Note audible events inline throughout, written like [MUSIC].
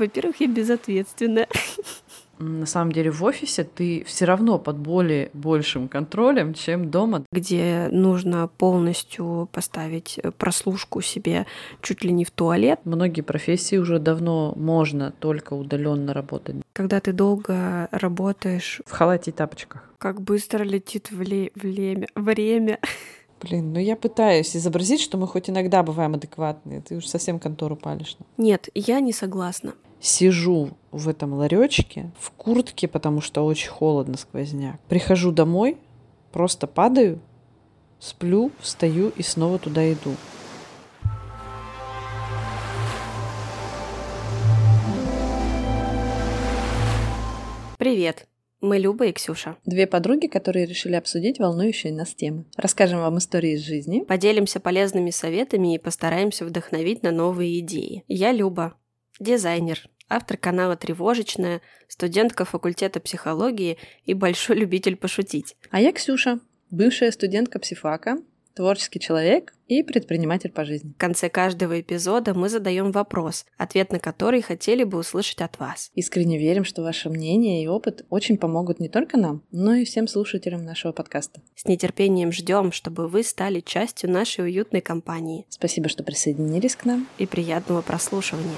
Во-первых, я безответственная на самом деле в офисе ты все равно под более большим контролем, чем дома. Где нужно полностью поставить прослушку себе чуть ли не в туалет. Многие профессии уже давно можно только удаленно работать. Когда ты долго работаешь... В халате и тапочках. Как быстро летит вле... время. Время. Блин, ну я пытаюсь изобразить, что мы хоть иногда бываем адекватные. Ты уж совсем контору палишь. Нет, я не согласна сижу в этом ларечке в куртке, потому что очень холодно, сквозняк. Прихожу домой, просто падаю, сплю, встаю и снова туда иду. Привет! Мы Люба и Ксюша. Две подруги, которые решили обсудить волнующие нас темы. Расскажем вам истории из жизни. Поделимся полезными советами и постараемся вдохновить на новые идеи. Я Люба, дизайнер, автор канала «Тревожечная», студентка факультета психологии и большой любитель пошутить. А я Ксюша, бывшая студентка психфака, творческий человек и предприниматель по жизни. В конце каждого эпизода мы задаем вопрос, ответ на который хотели бы услышать от вас. Искренне верим, что ваше мнение и опыт очень помогут не только нам, но и всем слушателям нашего подкаста. С нетерпением ждем, чтобы вы стали частью нашей уютной компании. Спасибо, что присоединились к нам. И приятного прослушивания.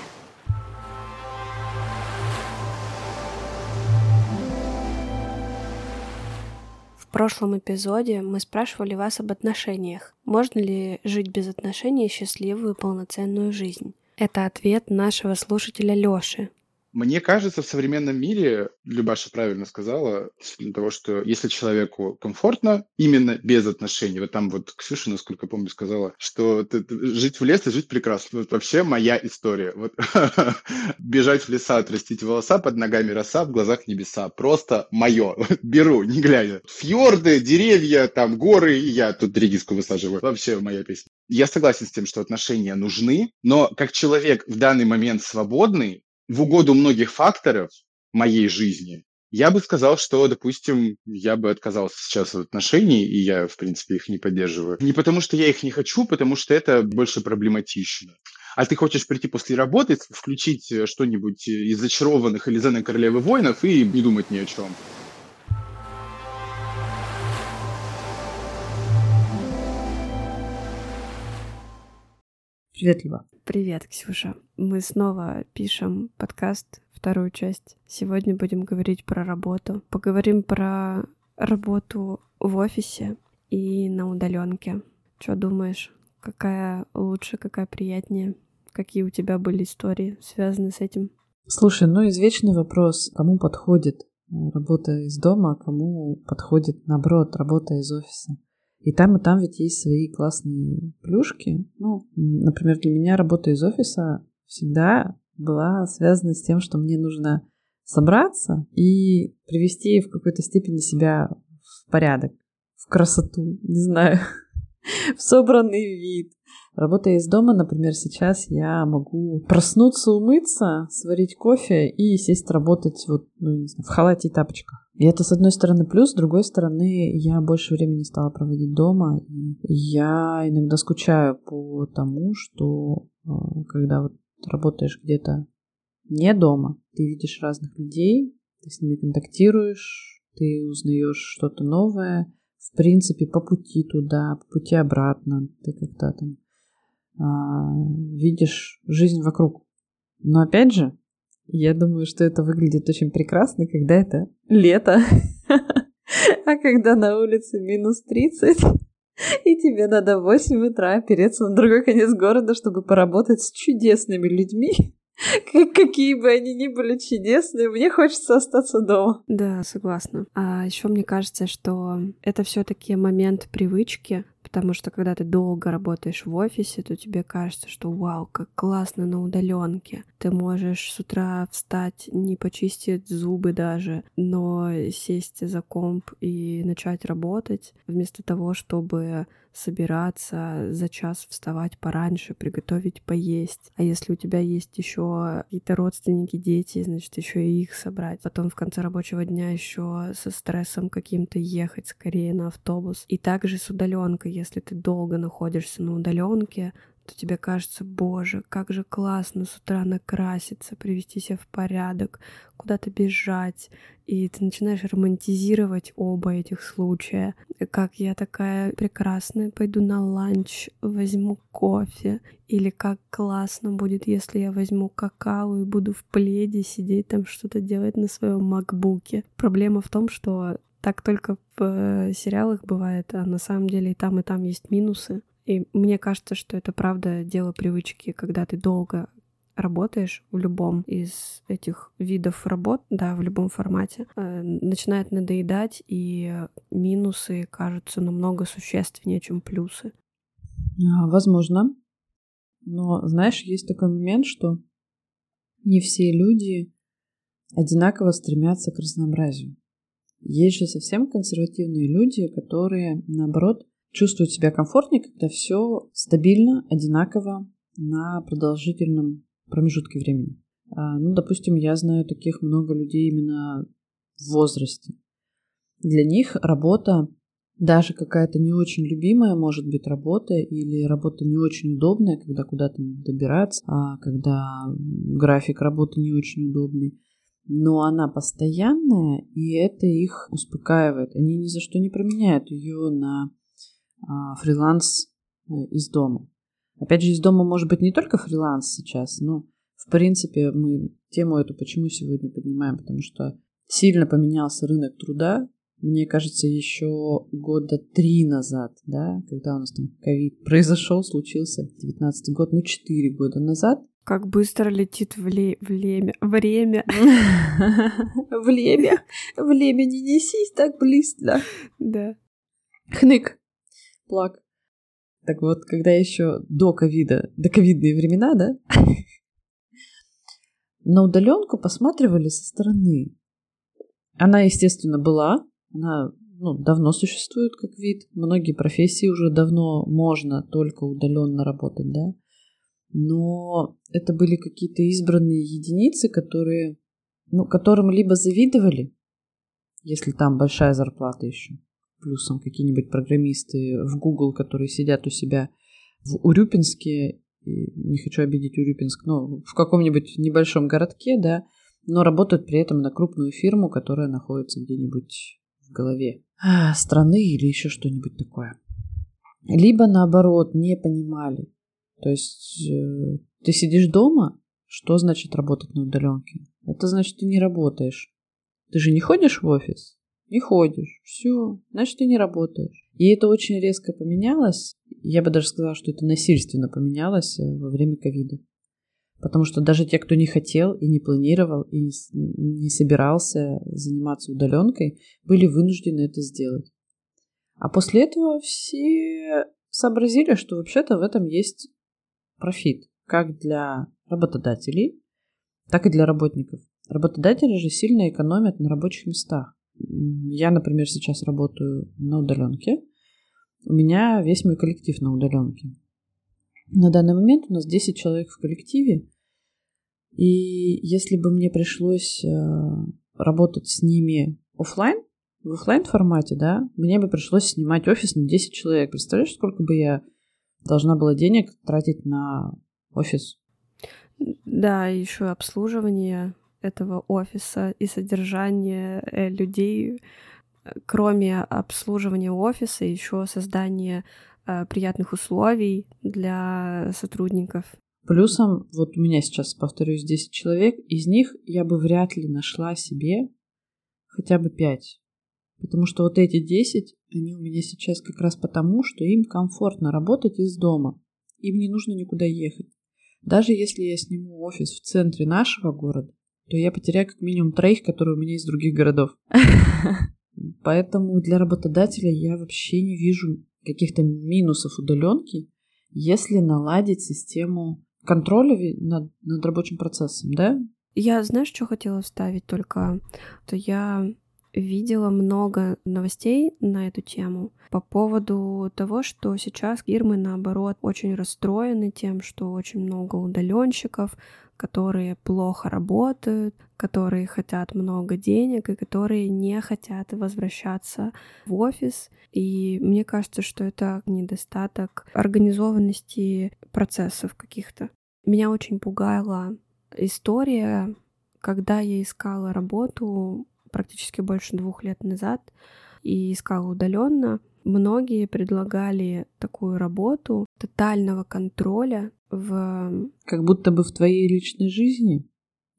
В прошлом эпизоде мы спрашивали вас об отношениях. Можно ли жить без отношений счастливую полноценную жизнь? Это ответ нашего слушателя Лёши. Мне кажется, в современном мире, Любаша правильно сказала, того, что если человеку комфортно, именно без отношений, вот там вот Ксюша, насколько помню, сказала, что ты, жить в лес и жить прекрасно. Вот вообще моя история. Вот [LAUGHS] бежать в леса, отрастить волоса, под ногами роса, в глазах небеса. Просто мое. [LAUGHS] Беру, не глядя. Фьорды, деревья, там горы, и я тут редиску высаживаю. Вообще моя песня. Я согласен с тем, что отношения нужны, но как человек в данный момент свободный, в угоду многих факторов моей жизни, я бы сказал, что, допустим, я бы отказался сейчас от отношений, и я, в принципе, их не поддерживаю. Не потому, что я их не хочу, потому что это больше проблематично. А ты хочешь прийти после работы, включить э, что-нибудь из «Зачарованных» или «Зены королевы воинов» и не думать ни о чем. Привет, Льва. Привет, Ксюша. Мы снова пишем подкаст, вторую часть. Сегодня будем говорить про работу. Поговорим про работу в офисе и на удаленке. Что думаешь? Какая лучше, какая приятнее? Какие у тебя были истории, связанные с этим? Слушай, ну извечный вопрос, кому подходит работа из дома, а кому подходит, наоборот, работа из офиса. И там, и там ведь есть свои классные плюшки. Ну, например, для меня работа из офиса всегда была связана с тем, что мне нужно собраться и привести в какой-то степени себя в порядок, в красоту, не знаю, [LAUGHS] в собранный вид. Работая из дома, например, сейчас я могу проснуться, умыться, сварить кофе и сесть работать вот, ну, не знаю, в халате и тапочках. И это, с одной стороны, плюс, с другой стороны, я больше времени стала проводить дома. И я иногда скучаю по тому, что э, когда вот работаешь где-то не дома, ты видишь разных людей, ты с ними контактируешь, ты узнаешь что-то новое. В принципе, по пути туда, по пути обратно, ты как-то там а, видишь жизнь вокруг. Но опять же, я думаю, что это выглядит очень прекрасно, когда это лето. [LAUGHS] А когда на улице минус 30, [LAUGHS] и тебе надо в 8 утра опереться на другой конец города, чтобы поработать с чудесными людьми, [LAUGHS] какие бы они ни были чудесные, мне хочется остаться дома. Да, согласна. А еще мне кажется, что это все-таки момент привычки, потому что когда ты долго работаешь в офисе, то тебе кажется, что вау, как классно на удаленке. Ты можешь с утра встать, не почистить зубы даже, но сесть за комп и начать работать, вместо того, чтобы собираться за час вставать пораньше, приготовить поесть. А если у тебя есть еще какие-то родственники, дети, значит, еще и их собрать. Потом в конце рабочего дня еще со стрессом каким-то ехать скорее на автобус. И также с удаленкой, если ты долго находишься на удаленке, то тебе кажется, боже, как же классно с утра накраситься, привести себя в порядок, куда-то бежать. И ты начинаешь романтизировать оба этих случая. Как я такая прекрасная, пойду на ланч, возьму кофе. Или как классно будет, если я возьму какао и буду в пледе сидеть там что-то делать на своем макбуке. Проблема в том, что так только в э, сериалах бывает, а на самом деле и там, и там есть минусы. И мне кажется, что это правда дело привычки, когда ты долго работаешь в любом из этих видов работ, да, в любом формате, э, начинает надоедать, и минусы кажутся намного существеннее, чем плюсы. А, возможно. Но, знаешь, есть такой момент, что не все люди одинаково стремятся к разнообразию. Есть же совсем консервативные люди, которые, наоборот, чувствуют себя комфортнее, когда все стабильно, одинаково на продолжительном промежутке времени. А, ну, допустим, я знаю таких много людей именно в возрасте. Для них работа, даже какая-то не очень любимая, может быть, работа или работа не очень удобная, когда куда-то добираться, а когда график работы не очень удобный, но она постоянная, и это их успокаивает. Они ни за что не променяют ее на а, фриланс э, из дома. Опять же, из дома может быть не только фриланс сейчас, но в принципе мы тему эту почему сегодня поднимаем, потому что сильно поменялся рынок труда. Мне кажется, еще года три назад, да, когда у нас там ковид произошел, случился, 19 год, ну, четыре года назад. Как быстро летит вле... время. Время. [LAUGHS] [LAUGHS] Время. Время не несись так близко. Да. Хнык плак. Так вот, когда еще до ковида, до ковидные времена, да, на удаленку посматривали со стороны. Она, естественно, была, она ну, давно существует как вид. Многие профессии уже давно можно только удаленно работать, да. Но это были какие-то избранные единицы, которые, ну, которым либо завидовали, если там большая зарплата еще, плюсом какие-нибудь программисты в Google, которые сидят у себя в Урюпинске, и не хочу обидеть Урюпинск, но в каком-нибудь небольшом городке, да, но работают при этом на крупную фирму, которая находится где-нибудь в голове а, страны или еще что-нибудь такое. Либо наоборот не понимали. То есть э, ты сидишь дома, что значит работать на удаленке? Это значит, ты не работаешь. Ты же не ходишь в офис? не ходишь, все, значит, ты не работаешь. И это очень резко поменялось. Я бы даже сказала, что это насильственно поменялось э, во время ковида. Потому что даже те, кто не хотел и не планировал, и не собирался заниматься удаленкой, были вынуждены это сделать. А после этого все сообразили, что вообще-то в этом есть профит, как для работодателей, так и для работников. Работодатели же сильно экономят на рабочих местах. Я, например, сейчас работаю на удаленке. У меня весь мой коллектив на удаленке. На данный момент у нас 10 человек в коллективе. И если бы мне пришлось э, работать с ними офлайн, в офлайн формате, да, мне бы пришлось снимать офис на 10 человек. Представляешь, сколько бы я должна была денег тратить на офис? Да, еще обслуживание этого офиса и содержание э, людей, кроме обслуживания офиса, еще создание э, приятных условий для сотрудников. Плюсом, вот у меня сейчас, повторюсь, 10 человек, из них я бы вряд ли нашла себе хотя бы 5. Потому что вот эти 10, они у меня сейчас как раз потому, что им комфортно работать из дома. Им не нужно никуда ехать. Даже если я сниму офис в центре нашего города, то я потеряю как минимум троих, которые у меня из других городов. [LAUGHS] Поэтому для работодателя я вообще не вижу каких-то минусов удаленки, если наладить систему контроля над, над рабочим процессом, да? Я, знаешь, что хотела вставить только? То я видела много новостей на эту тему по поводу того, что сейчас фирмы, наоборот, очень расстроены тем, что очень много удаленщиков, которые плохо работают, которые хотят много денег и которые не хотят возвращаться в офис. И мне кажется, что это недостаток организованности процессов каких-то. Меня очень пугала история, когда я искала работу практически больше двух лет назад и искала удаленно. Многие предлагали такую работу тотального контроля в... Как будто бы в твоей личной жизни?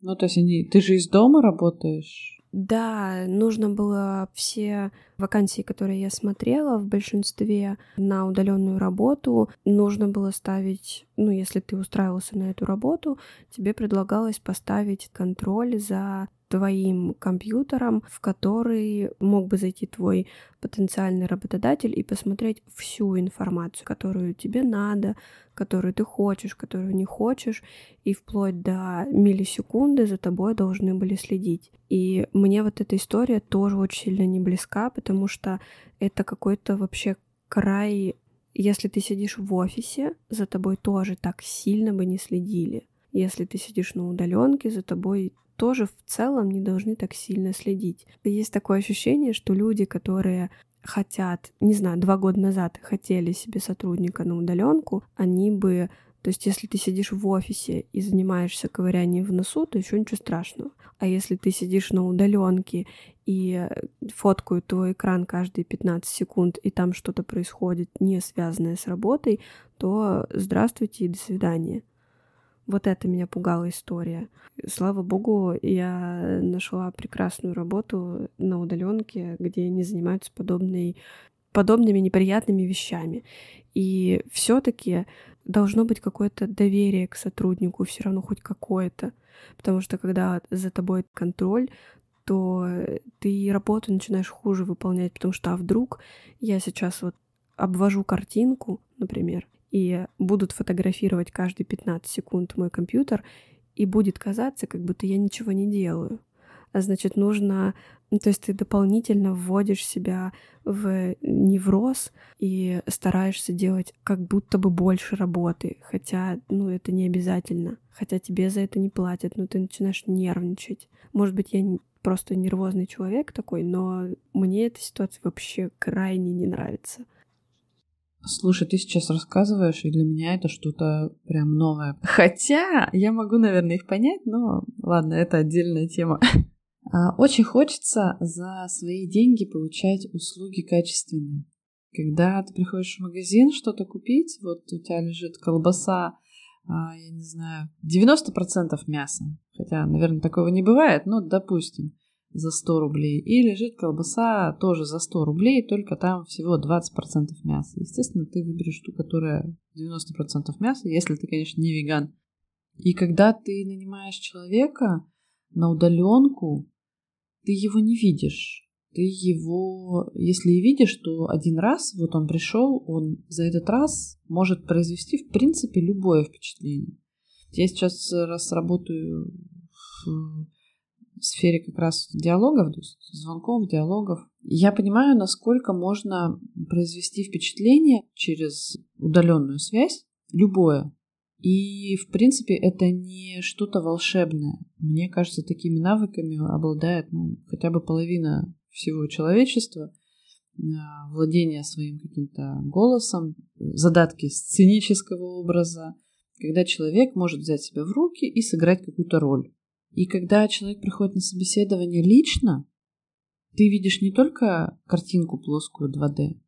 Ну, то есть они... Ты же из дома работаешь? Да, нужно было все вакансии, которые я смотрела, в большинстве на удаленную работу, нужно было ставить, ну, если ты устраивался на эту работу, тебе предлагалось поставить контроль за твоим компьютером, в который мог бы зайти твой потенциальный работодатель и посмотреть всю информацию, которую тебе надо, которую ты хочешь, которую не хочешь, и вплоть до миллисекунды за тобой должны были следить. И мне вот эта история тоже очень сильно не близка, потому что это какой-то вообще край если ты сидишь в офисе, за тобой тоже так сильно бы не следили. Если ты сидишь на удаленке, за тобой тоже в целом не должны так сильно следить. Есть такое ощущение, что люди, которые хотят, не знаю, два года назад хотели себе сотрудника на удаленку, они бы то есть, если ты сидишь в офисе и занимаешься ковырянием в носу, то еще ничего страшного. А если ты сидишь на удаленке и фоткают твой экран каждые 15 секунд, и там что-то происходит, не связанное с работой, то здравствуйте и до свидания. Вот это меня пугала история. Слава богу, я нашла прекрасную работу на удаленке, где они занимаются подобной, подобными неприятными вещами. И все-таки должно быть какое-то доверие к сотруднику, все равно хоть какое-то. Потому что когда за тобой контроль, то ты работу начинаешь хуже выполнять, потому что а вдруг я сейчас вот обвожу картинку, например, и будут фотографировать каждые 15 секунд мой компьютер, и будет казаться, как будто я ничего не делаю. А значит, нужно... Ну, то есть ты дополнительно вводишь себя в невроз и стараешься делать как будто бы больше работы, хотя, ну, это не обязательно. Хотя тебе за это не платят, но ты начинаешь нервничать. Может быть, я просто нервозный человек такой, но мне эта ситуация вообще крайне не нравится. Слушай, ты сейчас рассказываешь, и для меня это что-то прям новое. Хотя я могу, наверное, их понять, но ладно, это отдельная тема. [LAUGHS] А, очень хочется за свои деньги получать услуги качественные. Когда ты приходишь в магазин что-то купить, вот у тебя лежит колбаса, я не знаю, 90% мяса. Хотя, наверное, такого не бывает, но допустим за 100 рублей. И лежит колбаса тоже за 100 рублей, только там всего 20% мяса. Естественно, ты выберешь ту, которая 90% мяса, если ты, конечно, не веган. И когда ты нанимаешь человека на удаленку, ты его не видишь. Ты его, если и видишь, то один раз, вот он пришел, он за этот раз может произвести, в принципе, любое впечатление. Я сейчас раз работаю в в сфере как раз диалогов, то есть звонков, диалогов. Я понимаю, насколько можно произвести впечатление через удаленную связь, любое. И, в принципе, это не что-то волшебное. Мне кажется, такими навыками обладает ну, хотя бы половина всего человечества а, владение своим каким-то голосом, задатки сценического образа, когда человек может взять себя в руки и сыграть какую-то роль. И когда человек приходит на собеседование лично, ты видишь не только картинку плоскую 2D,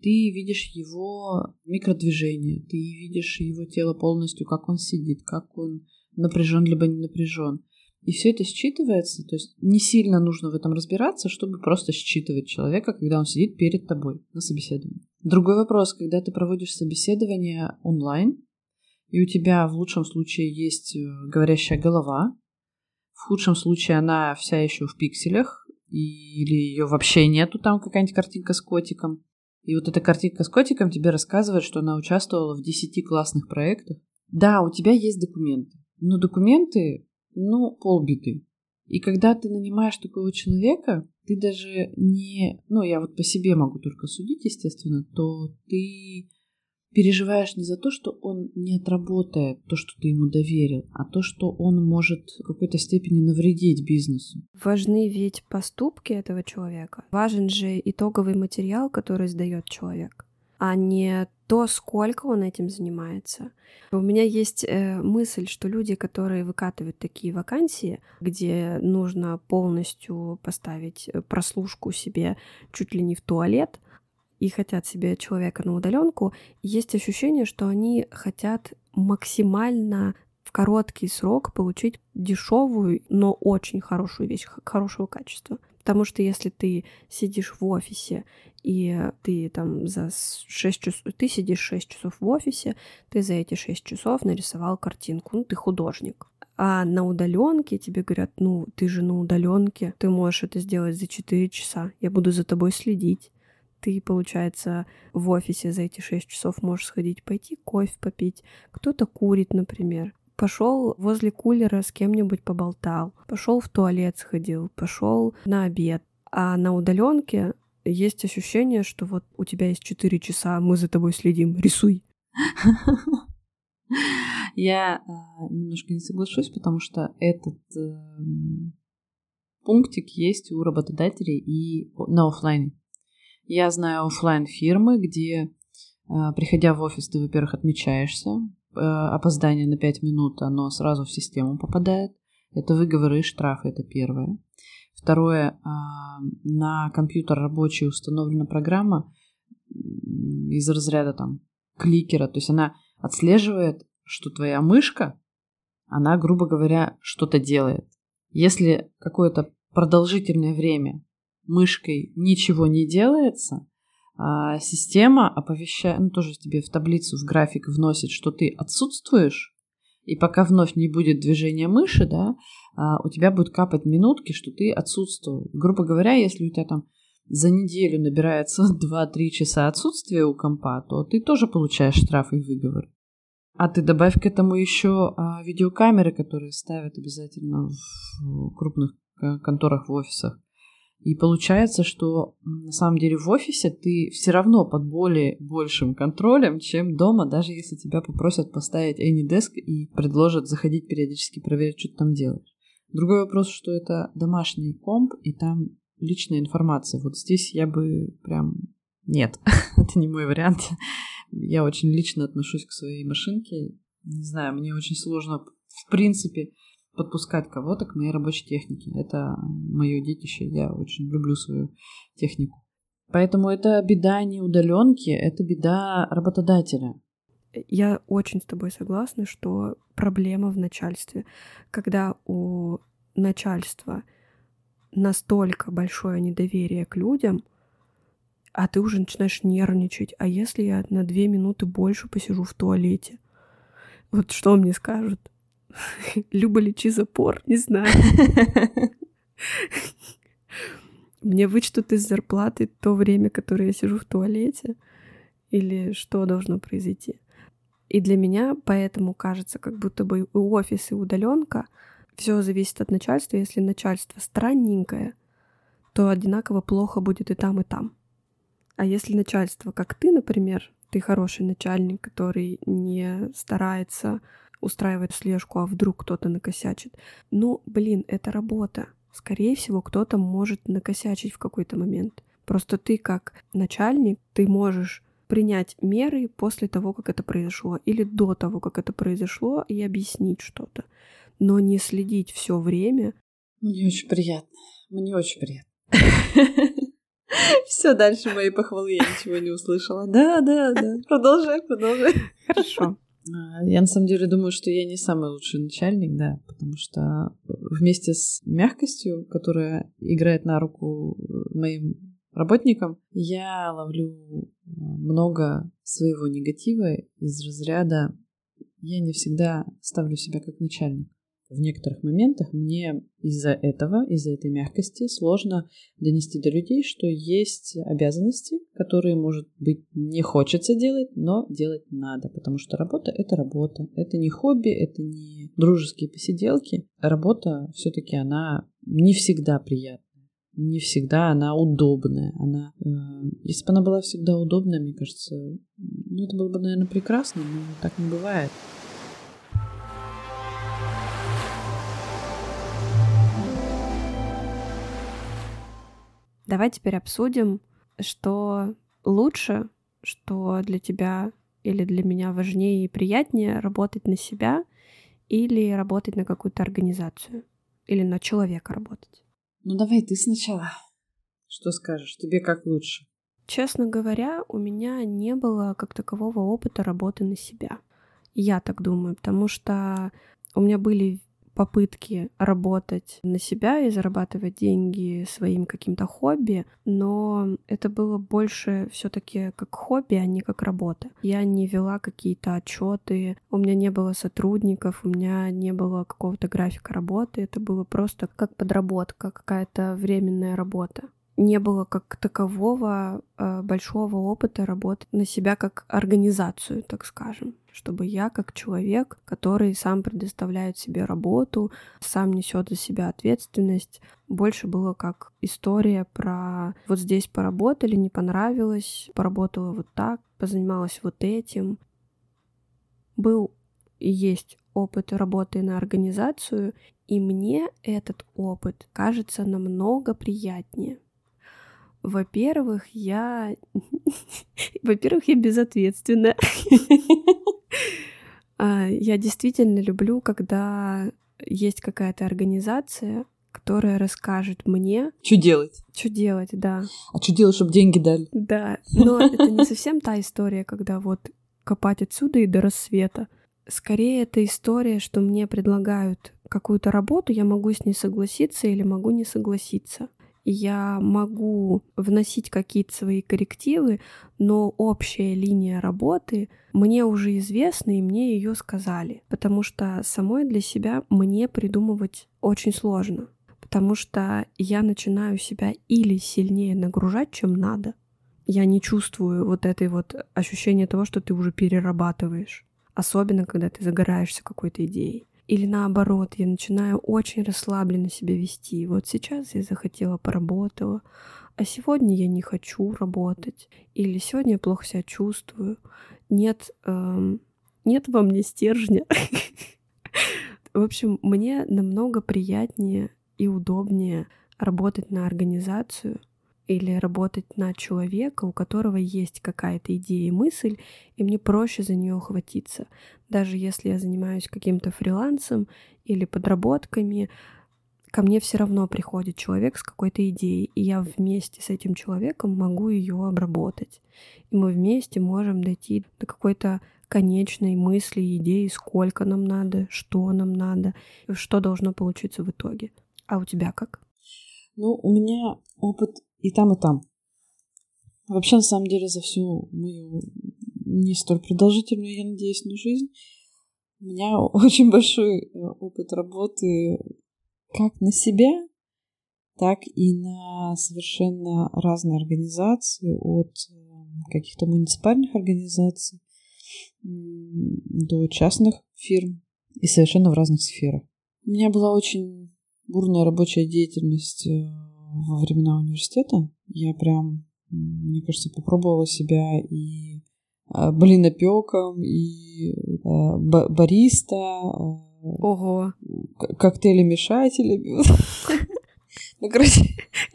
ты видишь его микродвижение, ты видишь его тело полностью, как он сидит, как он напряжен либо не напряжен. И все это считывается, то есть не сильно нужно в этом разбираться, чтобы просто считывать человека, когда он сидит перед тобой на собеседовании. Другой вопрос, когда ты проводишь собеседование онлайн, и у тебя в лучшем случае есть э, говорящая голова, в худшем случае она вся еще в пикселях, или ее вообще нету, там какая-нибудь картинка с котиком. И вот эта картинка с котиком тебе рассказывает, что она участвовала в 10 классных проектах. Да, у тебя есть документы, но документы, ну, полбиты. И когда ты нанимаешь такого человека, ты даже не... Ну, я вот по себе могу только судить, естественно, то ты переживаешь не за то, что он не отработает то, что ты ему доверил, а то, что он может в какой-то степени навредить бизнесу. Важны ведь поступки этого человека. Важен же итоговый материал, который сдает человек, а не то, сколько он этим занимается. У меня есть э, мысль, что люди, которые выкатывают такие вакансии, где нужно полностью поставить э, прослушку себе чуть ли не в туалет, и хотят себе человека на удаленку, есть ощущение, что они хотят максимально в короткий срок получить дешевую, но очень хорошую вещь, хорошего качества. Потому что если ты сидишь в офисе, и ты там за 6 часов, ты сидишь 6 часов в офисе, ты за эти 6 часов нарисовал картинку, ну ты художник. А на удаленке тебе говорят, ну ты же на удаленке, ты можешь это сделать за 4 часа, я буду за тобой следить ты, получается, в офисе за эти 6 часов можешь сходить, пойти кофе попить. Кто-то курит, например. Пошел возле кулера с кем-нибудь поболтал, пошел в туалет сходил, пошел на обед. А на удаленке есть ощущение, что вот у тебя есть 4 часа, мы за тобой следим, рисуй. [LAUGHS] Я э, немножко не соглашусь, потому что этот э, пунктик есть у работодателей и на офлайне. Я знаю офлайн фирмы, где, а, приходя в офис, ты, во-первых, отмечаешься. А, опоздание на 5 минут, оно сразу в систему попадает. Это выговоры и штрафы, это первое. Второе, а, на компьютер рабочий установлена программа из разряда там кликера, то есть она отслеживает, что твоя мышка, она, грубо говоря, что-то делает. Если какое-то продолжительное время мышкой ничего не делается, а система оповещает, ну тоже тебе в таблицу, в график вносит, что ты отсутствуешь, и пока вновь не будет движения мыши, да, а, у тебя будет капать минутки, что ты отсутствовал. Грубо говоря, если у тебя там за неделю набирается [LAUGHS] 2-3 часа отсутствия у компа, то ты тоже получаешь штраф и выговор. А ты добавь к этому еще а, видеокамеры, которые ставят обязательно в крупных э, конторах в офисах. И получается, что на самом деле в офисе ты все равно под более большим контролем, чем дома, даже если тебя попросят поставить AnyDesk и предложат заходить периодически проверить, что ты там делаешь. Другой вопрос, что это домашний комп, и там личная информация. Вот здесь я бы прям... Нет, [LAUGHS] это не мой вариант. Я очень лично отношусь к своей машинке. Не знаю, мне очень сложно в принципе подпускать кого-то к моей рабочей технике. Это мое детище, я очень люблю свою технику. Поэтому это беда не удаленки, это беда работодателя. Я очень с тобой согласна, что проблема в начальстве. Когда у начальства настолько большое недоверие к людям, а ты уже начинаешь нервничать. А если я на две минуты больше посижу в туалете? Вот что мне скажут? [LAUGHS] Люба лечи запор, не знаю. [LAUGHS] Мне вычтут из зарплаты то время, которое я сижу в туалете, или что должно произойти. И для меня поэтому кажется, как будто бы и офис, и удаленка все зависит от начальства. Если начальство странненькое, то одинаково плохо будет и там, и там. А если начальство, как ты, например, ты хороший начальник, который не старается устраивать слежку, а вдруг кто-то накосячит. Ну, блин, это работа. Скорее всего, кто-то может накосячить в какой-то момент. Просто ты как начальник, ты можешь принять меры после того, как это произошло, или до того, как это произошло, и объяснить что-то. Но не следить все время. Мне очень приятно. Мне очень приятно. [LAUGHS] Все, дальше мои похвалы я ничего не услышала. Да, да, да. Продолжай, продолжай. Хорошо. А, я на самом деле думаю, что я не самый лучший начальник, да, потому что вместе с мягкостью, которая играет на руку моим работникам, я ловлю много своего негатива из разряда я не всегда ставлю себя как начальник в некоторых моментах мне из-за этого, из-за этой мягкости сложно донести до людей, что есть обязанности, которые, может быть, не хочется делать, но делать надо, потому что работа — это работа. Это не хобби, это не дружеские посиделки. Работа все-таки она не всегда приятная. не всегда она удобная. Она, э, если бы она была всегда удобная, мне кажется, ну, это было бы, наверное, прекрасно, но так не бывает. Давай теперь обсудим, что лучше, что для тебя или для меня важнее и приятнее работать на себя или работать на какую-то организацию или на человека работать. Ну давай ты сначала. Что скажешь? Тебе как лучше? Честно говоря, у меня не было как такового опыта работы на себя. Я так думаю, потому что у меня были попытки работать на себя и зарабатывать деньги своим каким-то хобби, но это было больше все-таки как хобби, а не как работа. Я не вела какие-то отчеты, у меня не было сотрудников, у меня не было какого-то графика работы, это было просто как подработка, какая-то временная работа не было как такового э, большого опыта работы на себя как организацию, так скажем, чтобы я как человек, который сам предоставляет себе работу, сам несет за себя ответственность, больше было как история про вот здесь поработали, не понравилось, поработала вот так, позанималась вот этим. Был и есть опыт работы на организацию, и мне этот опыт кажется намного приятнее. Во-первых, я... [LAUGHS] Во-первых, я безответственна. [LAUGHS] А, я действительно люблю, когда есть какая-то организация, которая расскажет мне... Что делать? Что делать, да. А что делать, чтобы деньги дали? Да, [LAUGHS] но это не совсем та история, когда вот копать отсюда и до рассвета. Скорее, это история, что мне предлагают какую-то работу, я могу с ней согласиться или могу не согласиться я могу вносить какие-то свои коррективы, но общая линия работы мне уже известна, и мне ее сказали, потому что самой для себя мне придумывать очень сложно, потому что я начинаю себя или сильнее нагружать, чем надо. Я не чувствую вот этой вот ощущения того, что ты уже перерабатываешь, особенно когда ты загораешься какой-то идеей. Или наоборот, я начинаю очень расслабленно себя вести. Вот сейчас я захотела, поработала, а сегодня я не хочу работать. Или сегодня я плохо себя чувствую. Нет, эм, нет во мне стержня. В общем, мне намного приятнее и удобнее работать на организацию, или работать на человека, у которого есть какая-то идея и мысль, и мне проще за нее ухватиться. Даже если я занимаюсь каким-то фрилансом или подработками, ко мне все равно приходит человек с какой-то идеей, и я вместе с этим человеком могу ее обработать. И мы вместе можем дойти до какой-то конечной мысли, идеи, сколько нам надо, что нам надо, что должно получиться в итоге. А у тебя как? Ну, у меня опыт и там, и там. Вообще, на самом деле, за всю мою не столь продолжительную, я надеюсь, но жизнь у меня [LAUGHS] очень большой э, опыт работы как на себя, так и на совершенно разные организации, от э, каких-то муниципальных организаций до частных фирм и совершенно в разных сферах. У меня была очень бурная рабочая деятельность э, во времена университета. Я прям, мне кажется, попробовала себя и а, блинопеком, и э, бариста. Э, Ого. Коктейли-мешателями. [LAUGHS] Ну, короче,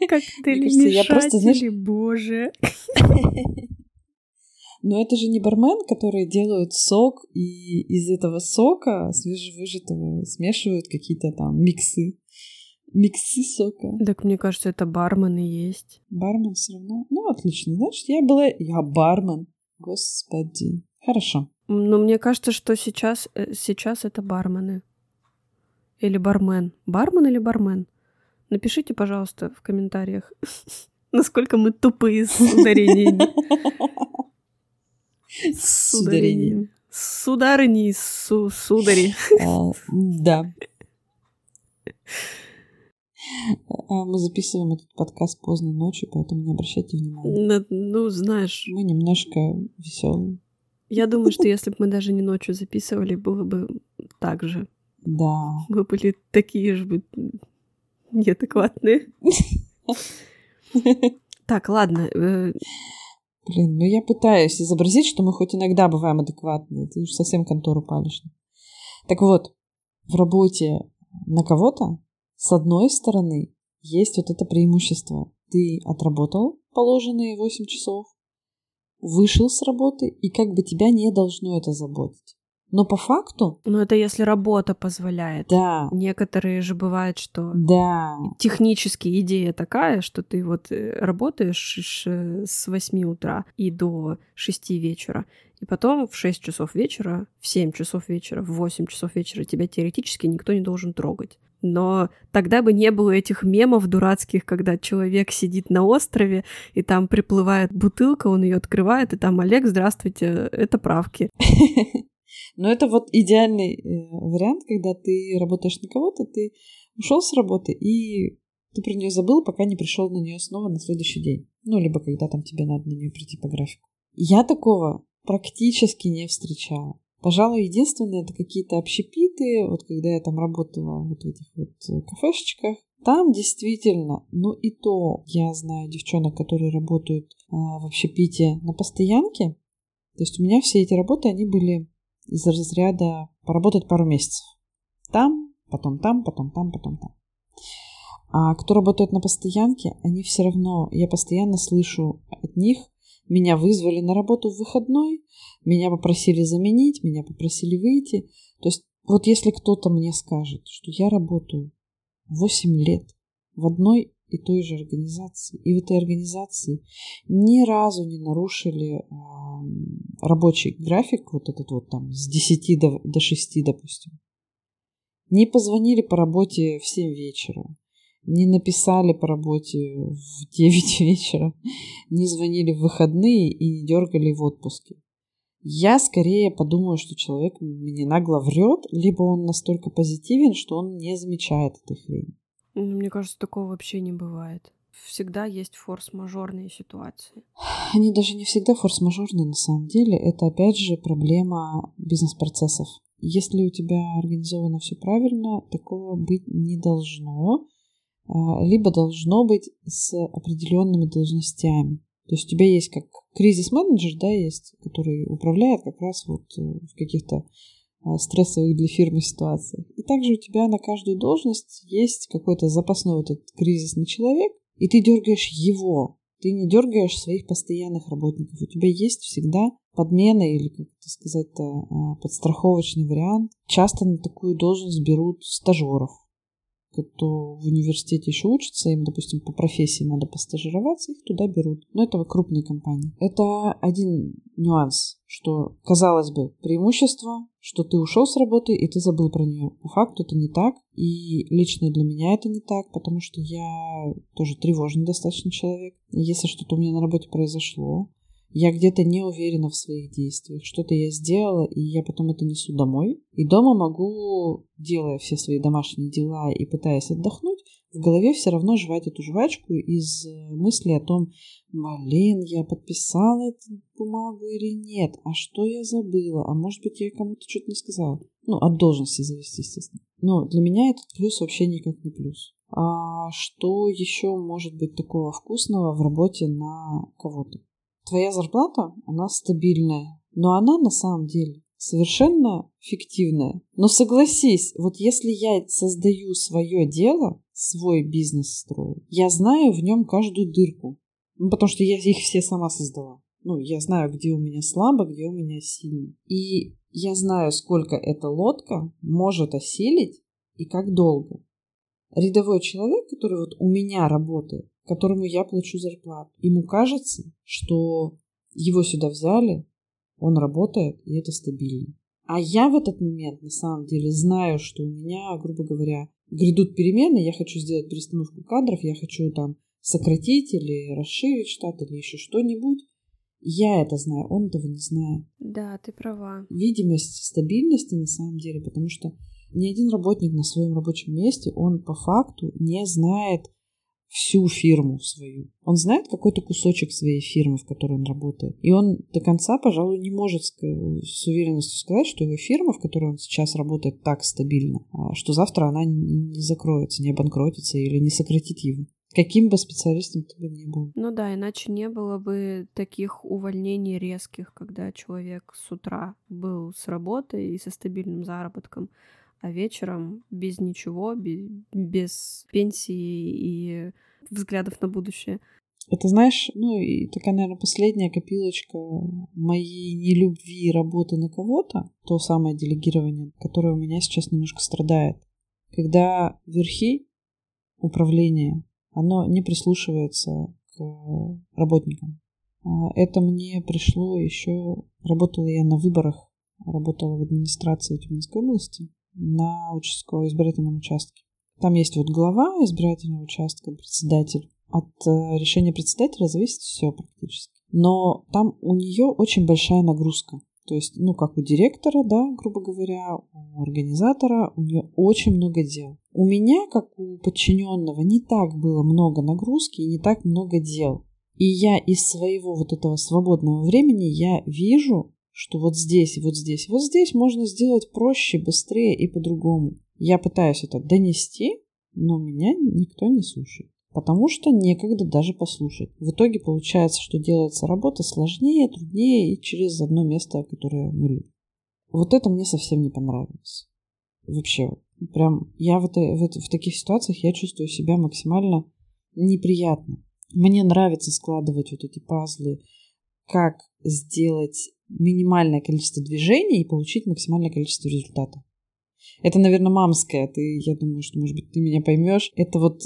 Коктейли-мешатели, боже. [LAUGHS] Но это же не бармен, которые делают сок, и из этого сока свежевыжатого смешивают какие-то там миксы. Миксы сока. Так мне кажется, это бармен и есть. Бармен все равно. Ну, отлично. Значит, я была... Я бармен. Господи. Хорошо. Но мне кажется, что сейчас, э, сейчас это бармены. Или бармен. Бармен или бармен? Напишите, пожалуйста, в комментариях, [LAUGHS] насколько мы тупые с ударениями. [LAUGHS] С ударениями. Сударыни, судари. А, да. А, мы записываем этот подкаст поздно ночью, поэтому не обращайте внимания. Ну, знаешь... Мы немножко веселые. Я думаю, что если бы мы даже не ночью записывали, было бы так же. Да. Мы были такие же бы неадекватные. Так, ладно. э, Блин, ну я пытаюсь изобразить, что мы хоть иногда бываем адекватные. Ты уж совсем контору палишь. Так вот, в работе на кого-то, с одной стороны, есть вот это преимущество. Ты отработал положенные 8 часов, вышел с работы, и как бы тебя не должно это заботить. Но по факту, Ну, это если работа позволяет. да, Некоторые же бывает, что да, технически идея такая, что ты вот э, работаешь ш- с 8 утра и до 6 вечера, и потом в 6 часов вечера, в 7 часов вечера, в 8 часов вечера тебя теоретически никто не должен трогать. Но тогда бы не было этих мемов дурацких, когда человек сидит на острове, и там приплывает бутылка, он ее открывает, и там Олег, здравствуйте, это правки. [LAUGHS] Но это вот идеальный э, вариант, когда ты работаешь на кого-то, ты ушел с работы и ты про нее забыл, пока не пришел на нее снова на следующий день. Ну, либо когда там тебе надо на нее прийти по графику. Я такого практически не встречала. Пожалуй, единственное, это какие-то общепиты, вот когда я там работала вот в этих вот э, кафешечках, там действительно, ну и то я знаю девчонок, которые работают а, в общепите на постоянке. То есть у меня все эти работы, они были из разряда поработать пару месяцев. Там, потом там, потом там, потом там. А кто работает на постоянке, они все равно, я постоянно слышу от них, меня вызвали на работу в выходной, меня попросили заменить, меня попросили выйти. То есть вот если кто-то мне скажет, что я работаю 8 лет в одной и той же организации, и в этой организации ни разу не нарушили рабочий график, вот этот вот там с 10 до, до 6, допустим, не позвонили по работе в 7 вечера, не написали по работе в 9 [LAUGHS] вечера, не звонили в выходные и не дергали в отпуске. Я скорее подумаю, что человек мне нагло врет, либо он настолько позитивен, что он не замечает этой хрени. Ну, Мне кажется, такого вообще не бывает. Всегда есть форс-мажорные ситуации. [SIGHS] Они даже не всегда форс-мажорные на самом деле. Это опять же проблема бизнес-процессов. Если у тебя организовано все правильно, такого быть не должно. А, Либо должно быть с определенными должностями. То есть у тебя есть как кризис-менеджер, да, есть, который управляет как раз вот э, в каких-то а, стрессовых для фирмы ситуациях. И также у тебя на каждую должность есть какой-то запасной вот этот кризисный человек, и ты дергаешь его. Ты не дергаешь своих постоянных работников. У тебя есть всегда подмена или, как это сказать-то, а, подстраховочный вариант. Часто на такую должность берут стажеров, кто в университете еще учатся, им, допустим, по профессии надо постажироваться, их туда берут. Но это крупные компании. Это один нюанс, что, казалось бы, преимущество, что ты ушел с работы и ты забыл про нее. По факту это не так, и лично для меня это не так, потому что я тоже тревожный достаточно человек. Если что-то у меня на работе произошло, я где-то не уверена в своих действиях. Что-то я сделала, и я потом это несу домой. И дома могу, делая все свои домашние дела и пытаясь отдохнуть, в голове все равно жевать эту жвачку из э, мысли о том, блин, я подписала эту бумагу или нет, а что я забыла, а может быть я кому-то что-то не сказала. Ну, от должности зависит, естественно. Но для меня этот плюс вообще никак не плюс. А что еще может быть такого вкусного в работе на кого-то? Твоя зарплата, она стабильная, но она на самом деле совершенно фиктивная. Но согласись, вот если я создаю свое дело, свой бизнес строю, я знаю в нем каждую дырку. Ну, потому что я их все сама создала. Ну, я знаю, где у меня слабо, где у меня сильно. И я знаю, сколько эта лодка может осилить и как долго. Рядовой человек, который вот у меня работает, которому я плачу зарплату. Ему кажется, что его сюда взяли, он работает, и это стабильно. А я в этот момент на самом деле знаю, что у меня, грубо говоря, грядут перемены, я хочу сделать перестановку кадров, я хочу там сократить или расширить штат или еще что-нибудь. Я это знаю, он этого не знает. Да, ты права. Видимость стабильности на самом деле, потому что ни один работник на своем рабочем месте, он по факту не знает всю фирму свою. Он знает какой-то кусочек своей фирмы, в которой он работает. И он до конца, пожалуй, не может с уверенностью сказать, что его фирма, в которой он сейчас работает так стабильно, а что завтра она не закроется, не обанкротится или не сократит его. каким бы специалистом ты бы ни был. Ну да, иначе не было бы таких увольнений резких, когда человек с утра был с работой и со стабильным заработком, а вечером без ничего, без, без пенсии и взглядов на будущее. Это, знаешь, ну и такая, наверное, последняя копилочка моей нелюбви работы на кого-то, то самое делегирование, которое у меня сейчас немножко страдает. Когда верхи управления, оно не прислушивается к работникам. А это мне пришло еще, работала я на выборах, работала в администрации Тюменской области на участковом избирательном участке. Там есть вот глава избирательного участка, председатель. От э, решения председателя зависит все практически. Но там у нее очень большая нагрузка. То есть, ну, как у директора, да, грубо говоря, у организатора, у нее очень много дел. У меня, как у подчиненного, не так было много нагрузки и не так много дел. И я из своего вот этого свободного времени я вижу, что вот здесь, вот здесь, вот здесь можно сделать проще, быстрее и по-другому. Я пытаюсь это донести, но меня никто не слушает. Потому что некогда даже послушать. В итоге получается, что делается работа сложнее, труднее и через одно место, которое мы любим. Вот это мне совсем не понравилось. Вообще, прям я в, это, в, это, в таких ситуациях я чувствую себя максимально неприятно. Мне нравится складывать вот эти пазлы, как сделать минимальное количество движений и получить максимальное количество результата. Это, наверное, мамское. Ты, я думаю, что, может быть, ты меня поймешь. Это вот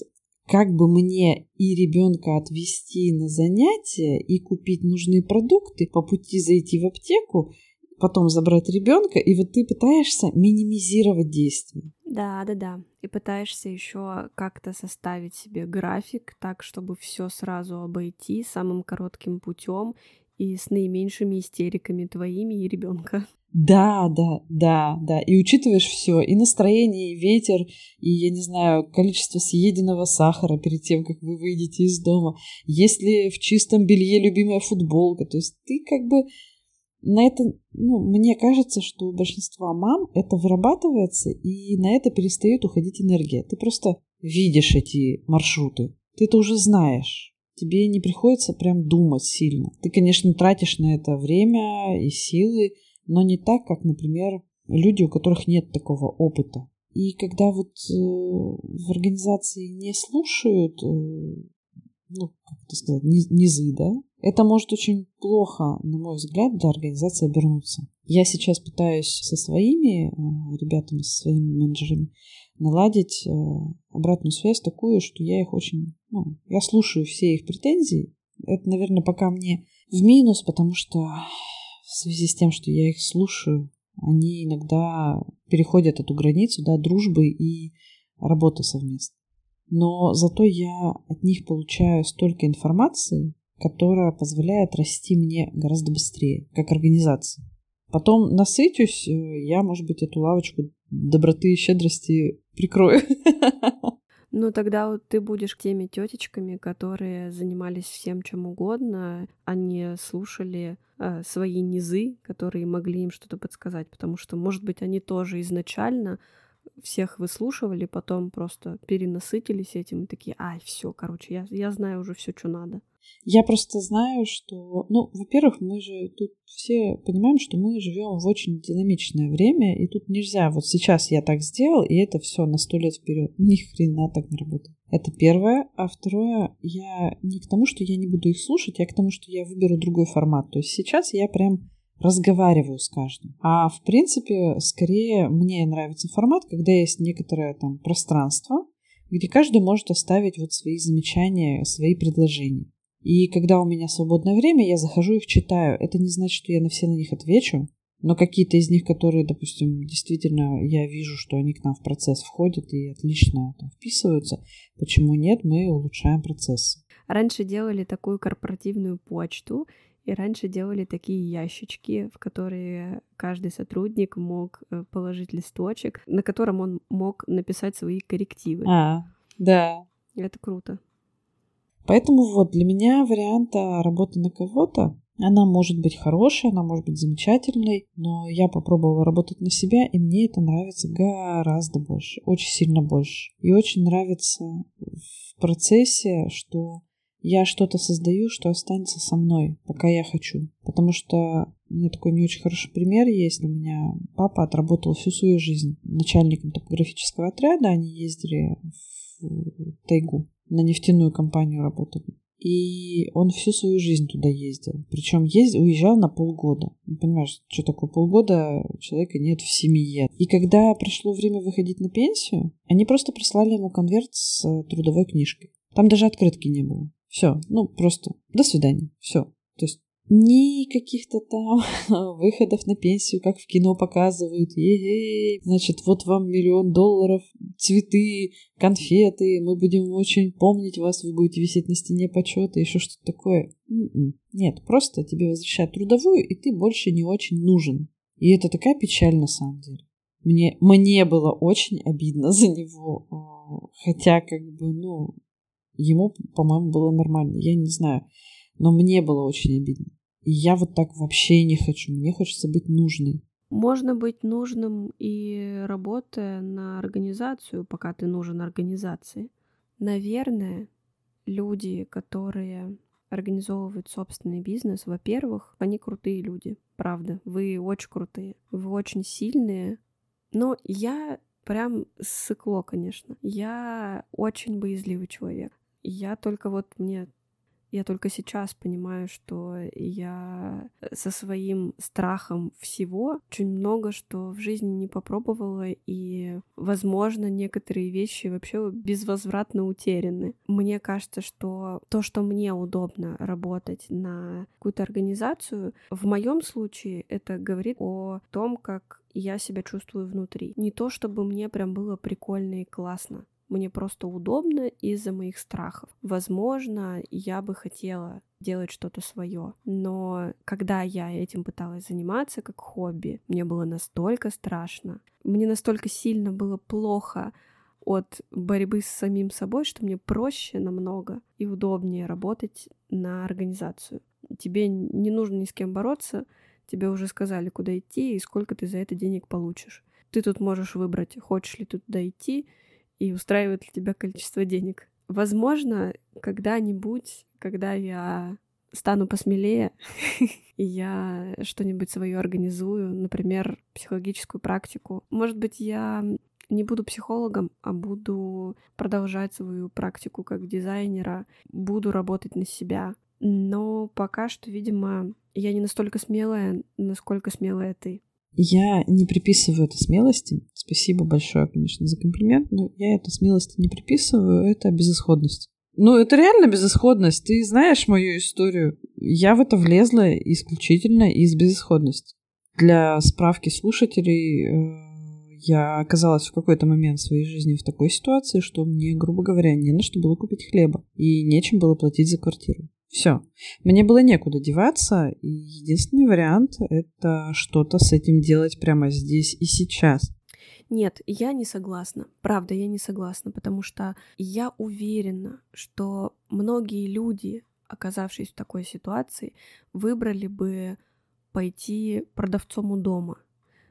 как бы мне и ребенка отвести на занятия и купить нужные продукты, по пути зайти в аптеку, потом забрать ребенка, и вот ты пытаешься минимизировать действия. Да, да, да. И пытаешься еще как-то составить себе график так, чтобы все сразу обойти самым коротким путем и с наименьшими истериками твоими и ребенка. Да, да, да, да. И учитываешь все, и настроение, и ветер, и, я не знаю, количество съеденного сахара перед тем, как вы выйдете из дома. Если в чистом белье любимая футболка. То есть ты как бы на это, ну, мне кажется, что у большинства мам это вырабатывается, и на это перестает уходить энергия. Ты просто видишь эти маршруты. Ты это уже знаешь тебе не приходится прям думать сильно. Ты, конечно, тратишь на это время и силы, но не так, как, например, люди, у которых нет такого опыта. И когда вот э, в организации не слушают, э, ну, как это сказать, низы, да, это может очень плохо, на мой взгляд, для организации обернуться. Я сейчас пытаюсь со своими э, ребятами, со своими менеджерами наладить э, обратную связь такую, что я их очень... Ну, я слушаю все их претензии. Это, наверное, пока мне в минус, потому что в связи с тем, что я их слушаю, они иногда переходят эту границу, да, дружбы и работы совместно. Но зато я от них получаю столько информации, которая позволяет расти мне гораздо быстрее, как организации. Потом насытюсь, э, я, может быть, эту лавочку доброты и щедрости прикрою. Ну, тогда вот ты будешь теми тетечками, которые занимались всем чем угодно, они слушали э, свои низы, которые могли им что-то подсказать, потому что, может быть, они тоже изначально всех выслушивали, потом просто перенасытились этим и такие, ай, все, короче, я, я знаю уже все, что надо. Я просто знаю, что, ну, во-первых, мы же тут все понимаем, что мы живем в очень динамичное время, и тут нельзя, вот сейчас я так сделал, и это все на сто лет вперед. [LAUGHS] Ни хрена так не работает. Это первое. А второе, я не к тому, что я не буду их слушать, а к тому, что я выберу другой формат. То есть сейчас я прям разговариваю с каждым. А в принципе, скорее мне нравится формат, когда есть некоторое там пространство, где каждый может оставить вот свои замечания, свои предложения. И когда у меня свободное время, я захожу их читаю. Это не значит, что я на все на них отвечу, но какие-то из них, которые, допустим, действительно я вижу, что они к нам в процесс входят и отлично там вписываются, почему нет, мы улучшаем процесс. Раньше делали такую корпоративную почту, и раньше делали такие ящички, в которые каждый сотрудник мог э, положить листочек, на котором он мог написать свои коррективы. А, да. Это круто. Поэтому вот для меня варианта работы на кого-то Она может быть хорошей, она может быть замечательной, но я попробовала работать на себя, и мне это нравится гораздо больше, очень сильно больше. И очень нравится в процессе, что я что-то создаю, что останется со мной, пока я хочу. Потому что у меня такой не очень хороший пример есть. У меня папа отработал всю свою жизнь начальником топографического отряда. Они ездили в тайгу, на нефтяную компанию работали. И он всю свою жизнь туда ездил. Причем ездил, уезжал на полгода. Ну, понимаешь, что такое полгода человека нет в семье. И когда пришло время выходить на пенсию, они просто прислали ему конверт с трудовой книжкой. Там даже открытки не было. Все, ну просто до свидания. Все. То есть ни каких-то там [LAUGHS] выходов на пенсию, как в кино показывают. Е-е-е. Значит, вот вам миллион долларов, цветы, конфеты, мы будем очень помнить вас, вы будете висеть на стене почета, еще что-то такое. М-м. Нет, просто тебе возвращают трудовую, и ты больше не очень нужен. И это такая печаль на самом деле. Мне, мне было очень обидно за него. А, хотя, как бы, ну, ему, по-моему, было нормально. Я не знаю. Но мне было очень обидно. Я вот так вообще не хочу. Мне хочется быть нужной. Можно быть нужным и работая на организацию, пока ты нужен организации. Наверное, люди, которые организовывают собственный бизнес, во-первых, они крутые люди, правда. Вы очень крутые, вы очень сильные. Но я прям сыкло, конечно. Я очень боязливый человек. Я только вот мне я только сейчас понимаю, что я со своим страхом всего очень много что в жизни не попробовала, и, возможно, некоторые вещи вообще безвозвратно утеряны. Мне кажется, что то, что мне удобно работать на какую-то организацию, в моем случае это говорит о том, как я себя чувствую внутри. Не то, чтобы мне прям было прикольно и классно. Мне просто удобно из-за моих страхов. Возможно, я бы хотела делать что-то свое. Но когда я этим пыталась заниматься как хобби, мне было настолько страшно. Мне настолько сильно было плохо от борьбы с самим собой, что мне проще намного и удобнее работать на организацию. Тебе не нужно ни с кем бороться, тебе уже сказали, куда идти и сколько ты за это денег получишь. Ты тут можешь выбрать, хочешь ли ты туда идти, и устраивает ли тебя количество денег. Возможно, когда-нибудь, когда я стану посмелее, [LAUGHS] и я что-нибудь свое организую, например, психологическую практику. Может быть, я не буду психологом, а буду продолжать свою практику как дизайнера, буду работать на себя. Но пока что, видимо, я не настолько смелая, насколько смелая ты. Я не приписываю это смелости. Спасибо большое, конечно, за комплимент, но я это смелости не приписываю, это безысходность. Ну, это реально безысходность. Ты знаешь мою историю. Я в это влезла исключительно из безысходности. Для справки слушателей, э, я оказалась в какой-то момент своей жизни в такой ситуации, что мне, грубо говоря, не на что было купить хлеба и нечем было платить за квартиру. Все. Мне было некуда деваться, и единственный вариант — это что-то с этим делать прямо здесь и сейчас. Нет, я не согласна. Правда, я не согласна, потому что я уверена, что многие люди, оказавшись в такой ситуации, выбрали бы пойти продавцом у дома,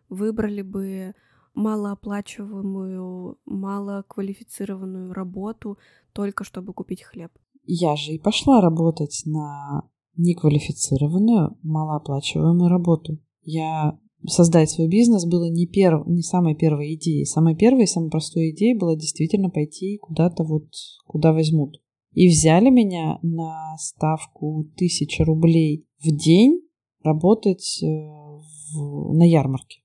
выбрали бы малооплачиваемую, малоквалифицированную работу только чтобы купить хлеб. Я же и пошла работать на неквалифицированную, малооплачиваемую работу. Я создать свой бизнес было не, перв... не самой первой идеей. Самой первой и самой простой идеей было действительно пойти куда-то вот, куда возьмут. И взяли меня на ставку тысяча рублей в день работать э, в... на ярмарке.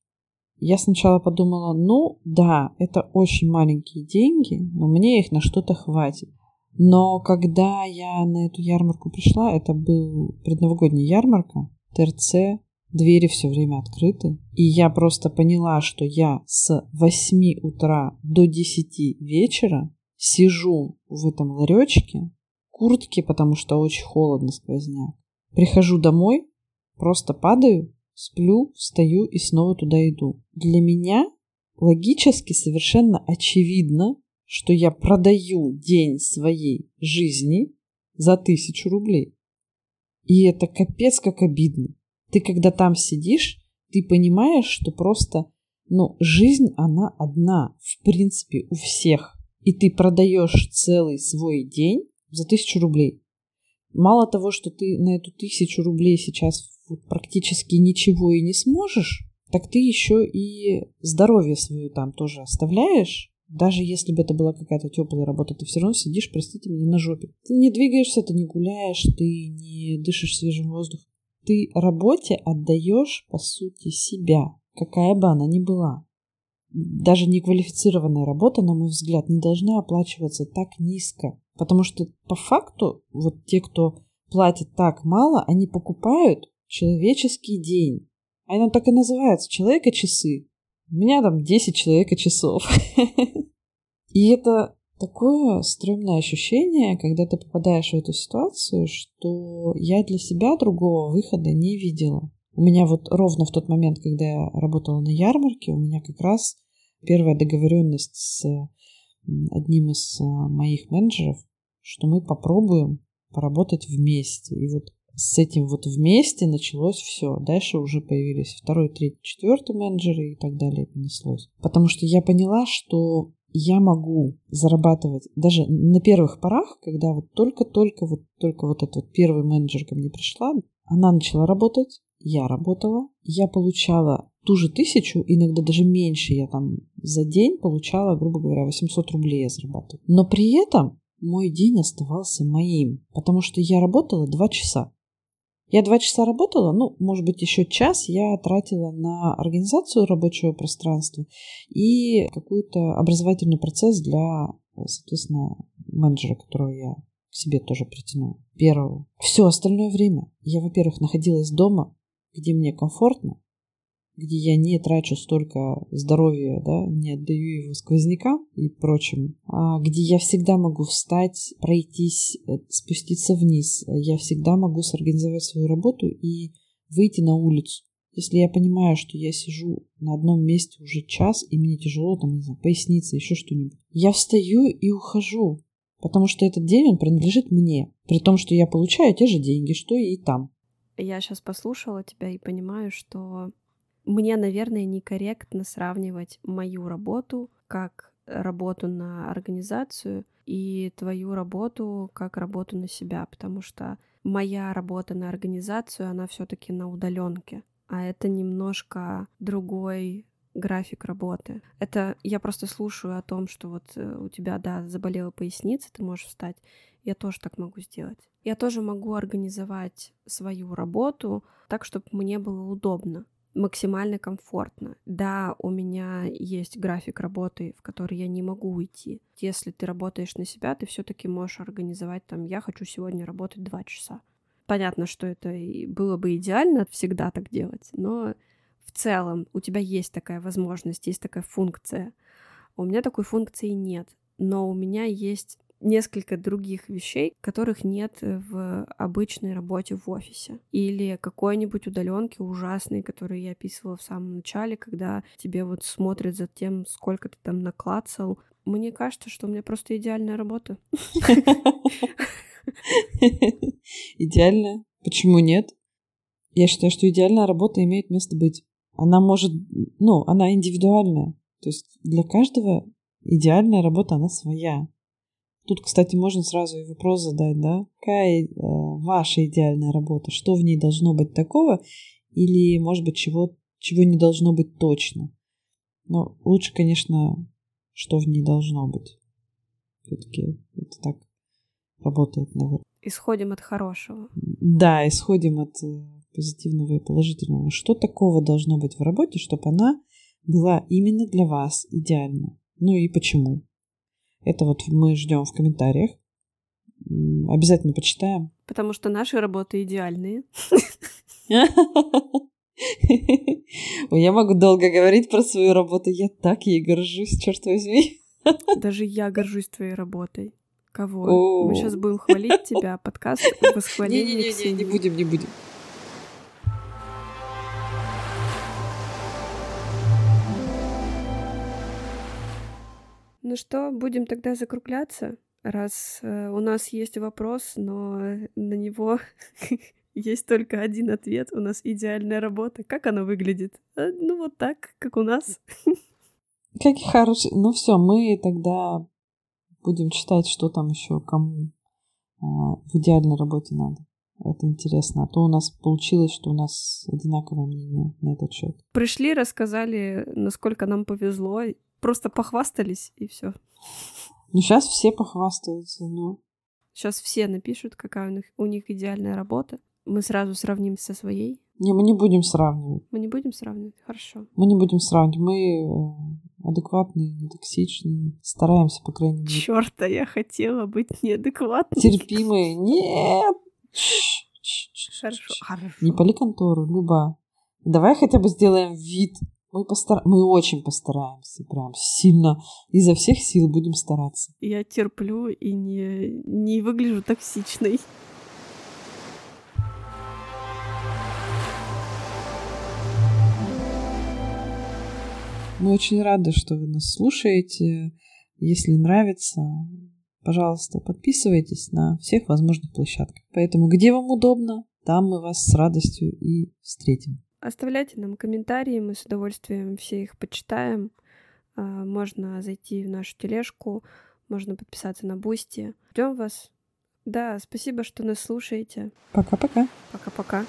Я сначала подумала, ну да, это очень маленькие деньги, но мне их на что-то хватит. Но когда я на эту ярмарку пришла, это был предновогодняя ярмарка, ТРЦ, двери все время открыты. И я просто поняла, что я с 8 утра до 10 вечера сижу в этом ларечке, куртке, потому что очень холодно сквозняк. Прихожу домой, просто падаю, сплю, встаю и снова туда иду. Для меня логически совершенно очевидно, что я продаю день своей жизни за тысячу рублей. И это капец как обидно. Ты когда там сидишь, ты понимаешь, что просто, ну, жизнь, она одна, в принципе, у всех. И ты продаешь целый свой день за тысячу рублей. Мало того, что ты на эту тысячу рублей сейчас практически ничего и не сможешь, так ты еще и здоровье свое там тоже оставляешь. Даже если бы это была какая-то теплая работа, ты все равно сидишь, простите меня, на жопе. Ты не двигаешься, ты не гуляешь, ты не дышишь свежим воздухом. Ты работе отдаешь, по сути, себя, какая бы она ни была. Даже неквалифицированная работа, на мой взгляд, не должна оплачиваться так низко. Потому что по факту вот те, кто платит так мало, они покупают человеческий день. А оно так и называется, человека-часы. У меня там 10 человека-часов. [LAUGHS] И это такое стрёмное ощущение, когда ты попадаешь в эту ситуацию, что я для себя другого выхода не видела. У меня вот ровно в тот момент, когда я работала на ярмарке, у меня как раз первая договоренность с одним из а, моих менеджеров, что мы попробуем поработать вместе. И вот с этим вот вместе началось все. Дальше уже появились второй, третий, четвертый менеджеры и так далее понеслось. Потому что я поняла, что я могу зарабатывать даже на первых порах, когда вот только-только вот только вот этот вот первый менеджер ко мне пришла, она начала работать, я работала, я получала ту же тысячу, иногда даже меньше я там за день получала, грубо говоря, 800 рублей я зарабатывала. Но при этом мой день оставался моим, потому что я работала два часа. Я два часа работала, ну, может быть, еще час я тратила на организацию рабочего пространства и какой-то образовательный процесс для, соответственно, менеджера, которого я к себе тоже притянула. Первого. Все остальное время я, во-первых, находилась дома, где мне комфортно, где я не трачу столько здоровья, да, не отдаю его сквознякам и прочим, а где я всегда могу встать, пройтись, э, спуститься вниз. Я всегда могу сорганизовать свою работу и выйти на улицу. Если я понимаю, что я сижу на одном месте уже час, и мне тяжело, там, не знаю, поясница, еще что-нибудь, я встаю и ухожу, потому что этот день, он принадлежит мне, при том, что я получаю те же деньги, что и там. Я сейчас послушала тебя и понимаю, что мне, наверное, некорректно сравнивать мою работу как работу на организацию и твою работу как работу на себя, потому что моя работа на организацию, она все-таки на удаленке, а это немножко другой график работы. Это я просто слушаю о том, что вот э, у тебя, да, заболела поясница, ты можешь встать. Я тоже так могу сделать. Я тоже могу организовать свою работу так, чтобы мне было удобно максимально комфортно. Да, у меня есть график работы, в который я не могу уйти. Если ты работаешь на себя, ты все-таки можешь организовать там, я хочу сегодня работать два часа. Понятно, что это было бы идеально всегда так делать, но в целом у тебя есть такая возможность, есть такая функция. У меня такой функции нет, но у меня есть несколько других вещей, которых нет в обычной работе в офисе. Или какой-нибудь удаленки ужасной, которую я описывала в самом начале, когда тебе вот смотрят за тем, сколько ты там наклацал. Мне кажется, что у меня просто идеальная работа. Идеальная? Почему нет? Я считаю, что идеальная работа имеет место быть. Она может, ну, она индивидуальная. То есть для каждого идеальная работа, она своя. Тут, кстати, можно сразу и вопрос задать, да? Какая э, ваша идеальная работа? Что в ней должно быть такого? Или, может быть, чего, чего не должно быть точно? Но лучше, конечно, что в ней должно быть. Все-таки это так работает, наверное. Исходим от хорошего. Да, исходим от э, позитивного и положительного. Что такого должно быть в работе, чтобы она была именно для вас идеальна? Ну и почему? Это вот мы ждем в комментариях. Обязательно почитаем. Потому что наши работы идеальные. [LAUGHS] Я могу долго говорить про свою работу. Я так ей горжусь, черт возьми. [LAUGHS] Даже я горжусь твоей работой. Кого? Мы сейчас будем хвалить тебя, подкаст восхваления Не-не-не, не будем, не будем. Ну что, будем тогда закругляться, раз э, у нас есть вопрос, но на него [LAUGHS] Есть только один ответ. У нас идеальная работа. Как она выглядит? А, ну, вот так, как у нас. [LAUGHS] Какие хорошие. Ну все, мы тогда будем читать, что там еще кому а, в идеальной работе надо. Это интересно. А то у нас получилось, что у нас одинаковое мнение на этот счет. Пришли, рассказали, насколько нам повезло, просто похвастались и все. Ну, сейчас все похвастаются, но... Сейчас все напишут, какая у них, у них идеальная работа. Мы сразу сравним со своей. Не, мы не будем сравнивать. Мы не будем сравнивать, хорошо. Мы не будем сравнивать. Мы э, адекватные, нетоксичные. Стараемся, по крайней мере. Чёрт, а я хотела быть неадекватной. Терпимые. [LAUGHS] Нет! Хорошо, хорошо. Не пали контору, Люба. Давай хотя бы сделаем вид. Мы, постар... мы очень постараемся, прям сильно. Изо всех сил будем стараться. Я терплю и не, не выгляжу токсичной. Мы очень рады, что вы нас слушаете. Если нравится, пожалуйста, подписывайтесь на всех возможных площадках. Поэтому где вам удобно, там мы вас с радостью и встретим. Оставляйте нам комментарии, мы с удовольствием все их почитаем. А, можно зайти в нашу тележку, можно подписаться на Бусти. Ждем вас. Да, спасибо, что нас слушаете. Пока-пока. Пока-пока.